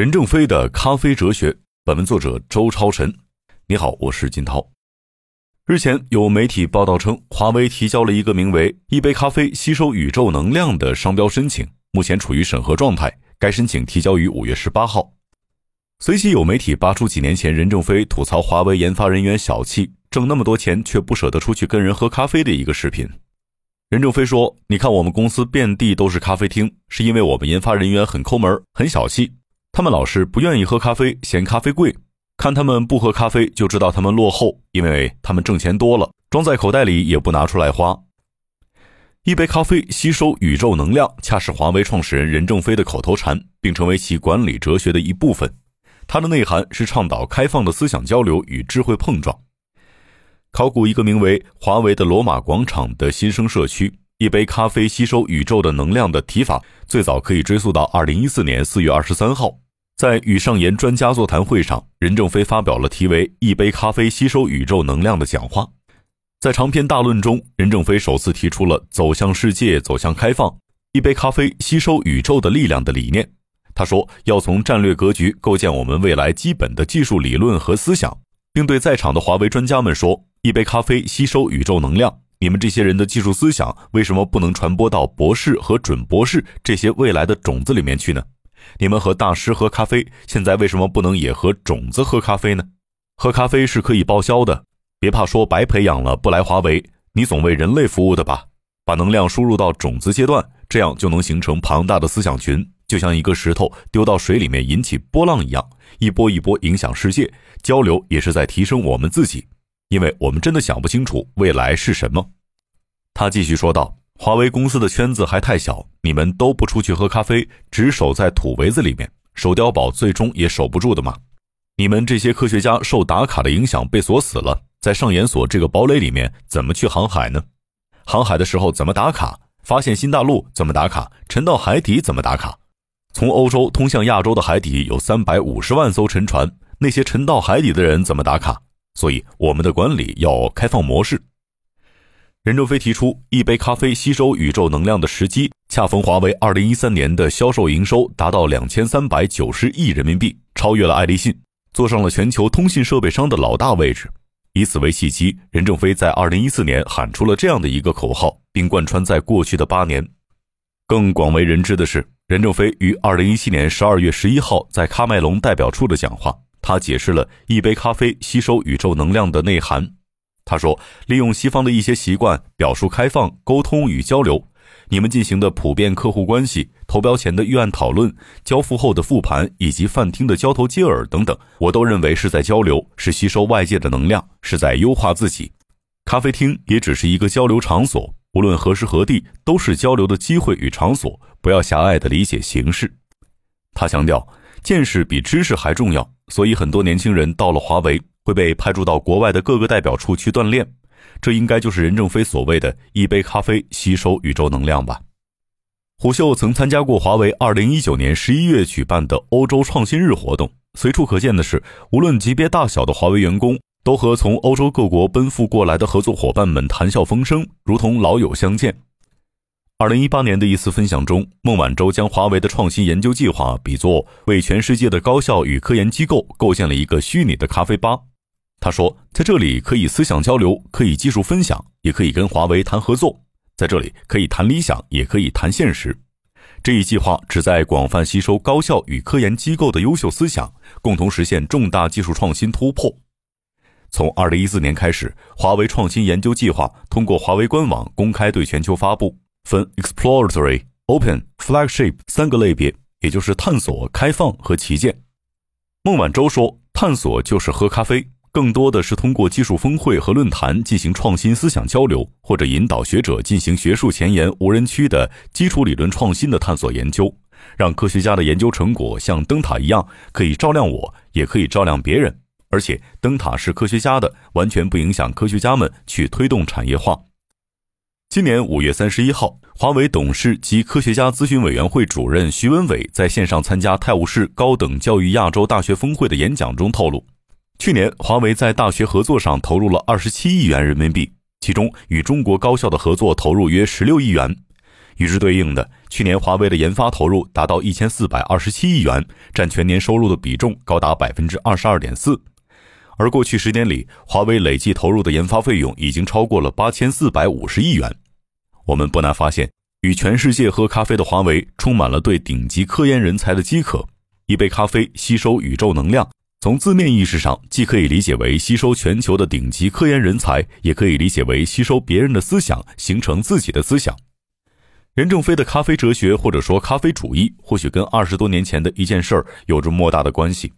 任正非的咖啡哲学。本文作者周超晨。你好，我是金涛。日前有媒体报道称，华为提交了一个名为“一杯咖啡吸收宇宙能量”的商标申请，目前处于审核状态。该申请提交于五月十八号。随即有媒体扒出几年前任正非吐槽华为研发人员小气，挣那么多钱却不舍得出去跟人喝咖啡的一个视频。任正非说：“你看我们公司遍地都是咖啡厅，是因为我们研发人员很抠门、很小气。”他们老是不愿意喝咖啡，嫌咖啡贵。看他们不喝咖啡，就知道他们落后，因为他们挣钱多了，装在口袋里也不拿出来花。一杯咖啡吸收宇宙能量，恰是华为创始人任正非的口头禅，并成为其管理哲学的一部分。它的内涵是倡导开放的思想交流与智慧碰撞。考古一个名为“华为的罗马广场”的新生社区。一杯咖啡吸收宇宙的能量的提法，最早可以追溯到二零一四年四月二十三号，在与上研专家座谈会上，任正非发表了题为“一杯咖啡吸收宇宙能量”的讲话。在长篇大论中，任正非首次提出了走向世界、走向开放、一杯咖啡吸收宇宙的力量的理念。他说，要从战略格局构建我们未来基本的技术理论和思想，并对在场的华为专家们说：“一杯咖啡吸收宇宙能量。”你们这些人的技术思想为什么不能传播到博士和准博士这些未来的种子里面去呢？你们和大师喝咖啡，现在为什么不能也和种子喝咖啡呢？喝咖啡是可以报销的，别怕说白培养了不来华为，你总为人类服务的吧？把能量输入到种子阶段，这样就能形成庞大的思想群，就像一个石头丢到水里面引起波浪一样，一波一波影响世界。交流也是在提升我们自己。因为我们真的想不清楚未来是什么，他继续说道：“华为公司的圈子还太小，你们都不出去喝咖啡，只守在土围子里面，守碉堡最终也守不住的嘛。你们这些科学家受打卡的影响被锁死了，在上研所这个堡垒里面，怎么去航海呢？航海的时候怎么打卡？发现新大陆怎么打卡？沉到海底怎么打卡？从欧洲通向亚洲的海底有三百五十万艘沉船，那些沉到海底的人怎么打卡？”所以，我们的管理要开放模式。任正非提出，一杯咖啡吸收宇宙能量的时机，恰逢华为二零一三年的销售营收达到两千三百九十亿人民币，超越了爱立信，坐上了全球通信设备商的老大位置。以此为契机，任正非在二零一四年喊出了这样的一个口号，并贯穿在过去的八年。更广为人知的是，任正非于二零一七年十二月十一号在喀麦隆代表处的讲话。他解释了一杯咖啡吸收宇宙能量的内涵。他说：“利用西方的一些习惯，表述开放、沟通与交流。你们进行的普遍客户关系、投标前的预案讨论、交付后的复盘，以及饭厅的交头接耳等等，我都认为是在交流，是吸收外界的能量，是在优化自己。咖啡厅也只是一个交流场所，无论何时何地都是交流的机会与场所，不要狭隘的理解形式。”他强调。见识比知识还重要，所以很多年轻人到了华为会被派驻到国外的各个代表处去锻炼。这应该就是任正非所谓的一杯咖啡吸收宇宙能量吧？虎嗅曾参加过华为2019年11月举办的欧洲创新日活动，随处可见的是，无论级别大小的华为员工，都和从欧洲各国奔赴过来的合作伙伴们谈笑风生，如同老友相见。二零一八年的一次分享中，孟晚舟将华为的创新研究计划比作为全世界的高校与科研机构构建了一个虚拟的咖啡吧。他说，在这里可以思想交流，可以技术分享，也可以跟华为谈合作。在这里可以谈理想，也可以谈现实。这一计划旨在广泛吸收高校与科研机构的优秀思想，共同实现重大技术创新突破。从二零一四年开始，华为创新研究计划通过华为官网公开对全球发布。分 exploratory、open、flagship 三个类别，也就是探索、开放和旗舰。孟晚舟说：“探索就是喝咖啡，更多的是通过技术峰会和论坛进行创新思想交流，或者引导学者进行学术前沿无人区的基础理论创新的探索研究，让科学家的研究成果像灯塔一样，可以照亮我，也可以照亮别人。而且灯塔是科学家的，完全不影响科学家们去推动产业化。”今年五月三十一号，华为董事及科学家咨询委员会主任徐文伟在线上参加泰晤士高等教育亚洲大学峰会的演讲中透露，去年华为在大学合作上投入了二十七亿元人民币，其中与中国高校的合作投入约十六亿元。与之对应的，去年华为的研发投入达到一千四百二十七亿元，占全年收入的比重高达百分之二十二点四。而过去十年里，华为累计投入的研发费用已经超过了八千四百五十亿元。我们不难发现，与全世界喝咖啡的华为，充满了对顶级科研人才的饥渴。一杯咖啡吸收宇宙能量，从字面意识上，既可以理解为吸收全球的顶级科研人才，也可以理解为吸收别人的思想，形成自己的思想。任正非的咖啡哲学，或者说咖啡主义，或许跟二十多年前的一件事儿有着莫大的关系。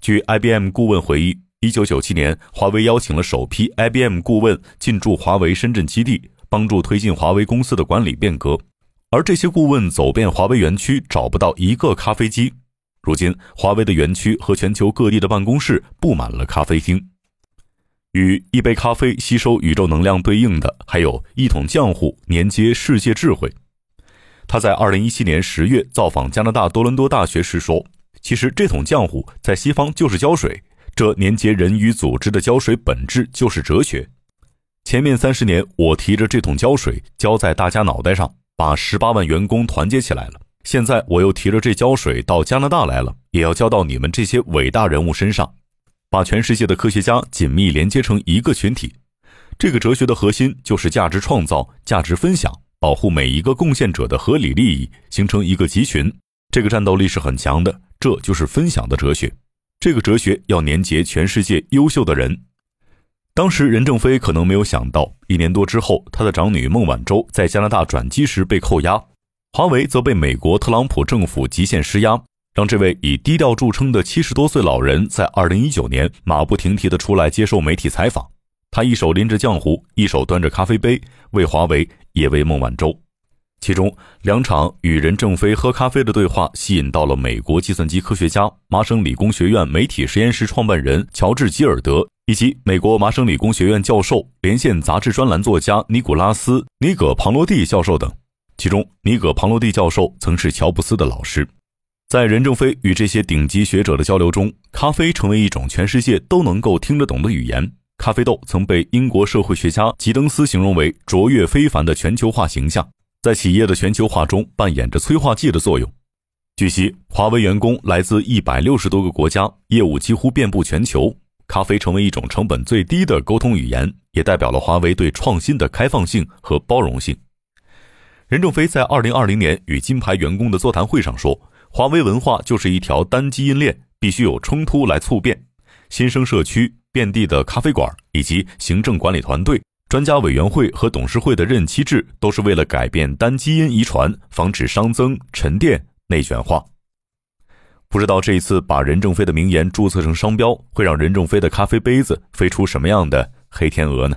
据 IBM 顾问回忆。一九九七年，华为邀请了首批 IBM 顾问进驻华为深圳基地，帮助推进华为公司的管理变革。而这些顾问走遍华为园区，找不到一个咖啡机。如今，华为的园区和全球各地的办公室布满了咖啡厅。与一杯咖啡吸收宇宙能量对应的，还有一桶浆糊连接世界智慧。他在二零一七年十月造访加拿大多伦多大学时说：“其实这桶浆糊在西方就是胶水。”这连接人与组织的胶水本质就是哲学。前面三十年，我提着这桶胶水浇在大家脑袋上，把十八万员工团结起来了。现在我又提着这胶水到加拿大来了，也要浇到你们这些伟大人物身上，把全世界的科学家紧密连接成一个群体。这个哲学的核心就是价值创造、价值分享，保护每一个贡献者的合理利益，形成一个集群。这个战斗力是很强的，这就是分享的哲学。这个哲学要连接全世界优秀的人。当时任正非可能没有想到，一年多之后，他的长女孟晚舟在加拿大转机时被扣押，华为则被美国特朗普政府极限施压，让这位以低调著称的七十多岁老人在二零一九年马不停蹄地出来接受媒体采访。他一手拎着浆糊，一手端着咖啡杯，为华为，也为孟晚舟。其中两场与任正非喝咖啡的对话，吸引到了美国计算机科学家、麻省理工学院媒体实验室创办人乔治·吉尔德，以及美国麻省理工学院教授、连线杂志专栏作家尼古拉斯·尼葛庞罗蒂教授等。其中，尼葛庞罗蒂教授曾是乔布斯的老师。在任正非与这些顶级学者的交流中，咖啡成为一种全世界都能够听得懂的语言。咖啡豆曾被英国社会学家吉登斯形容为卓越非凡的全球化形象。在企业的全球化中扮演着催化剂的作用。据悉，华为员工来自一百六十多个国家，业务几乎遍布全球。咖啡成为一种成本最低的沟通语言，也代表了华为对创新的开放性和包容性。任正非在二零二零年与金牌员工的座谈会上说：“华为文化就是一条单基因链，必须有冲突来促变。新生社区、遍地的咖啡馆以及行政管理团队。”专家委员会和董事会的任期制都是为了改变单基因遗传，防止熵增、沉淀、内卷化。不知道这一次把任正非的名言注册成商标，会让任正非的咖啡杯子飞出什么样的黑天鹅呢？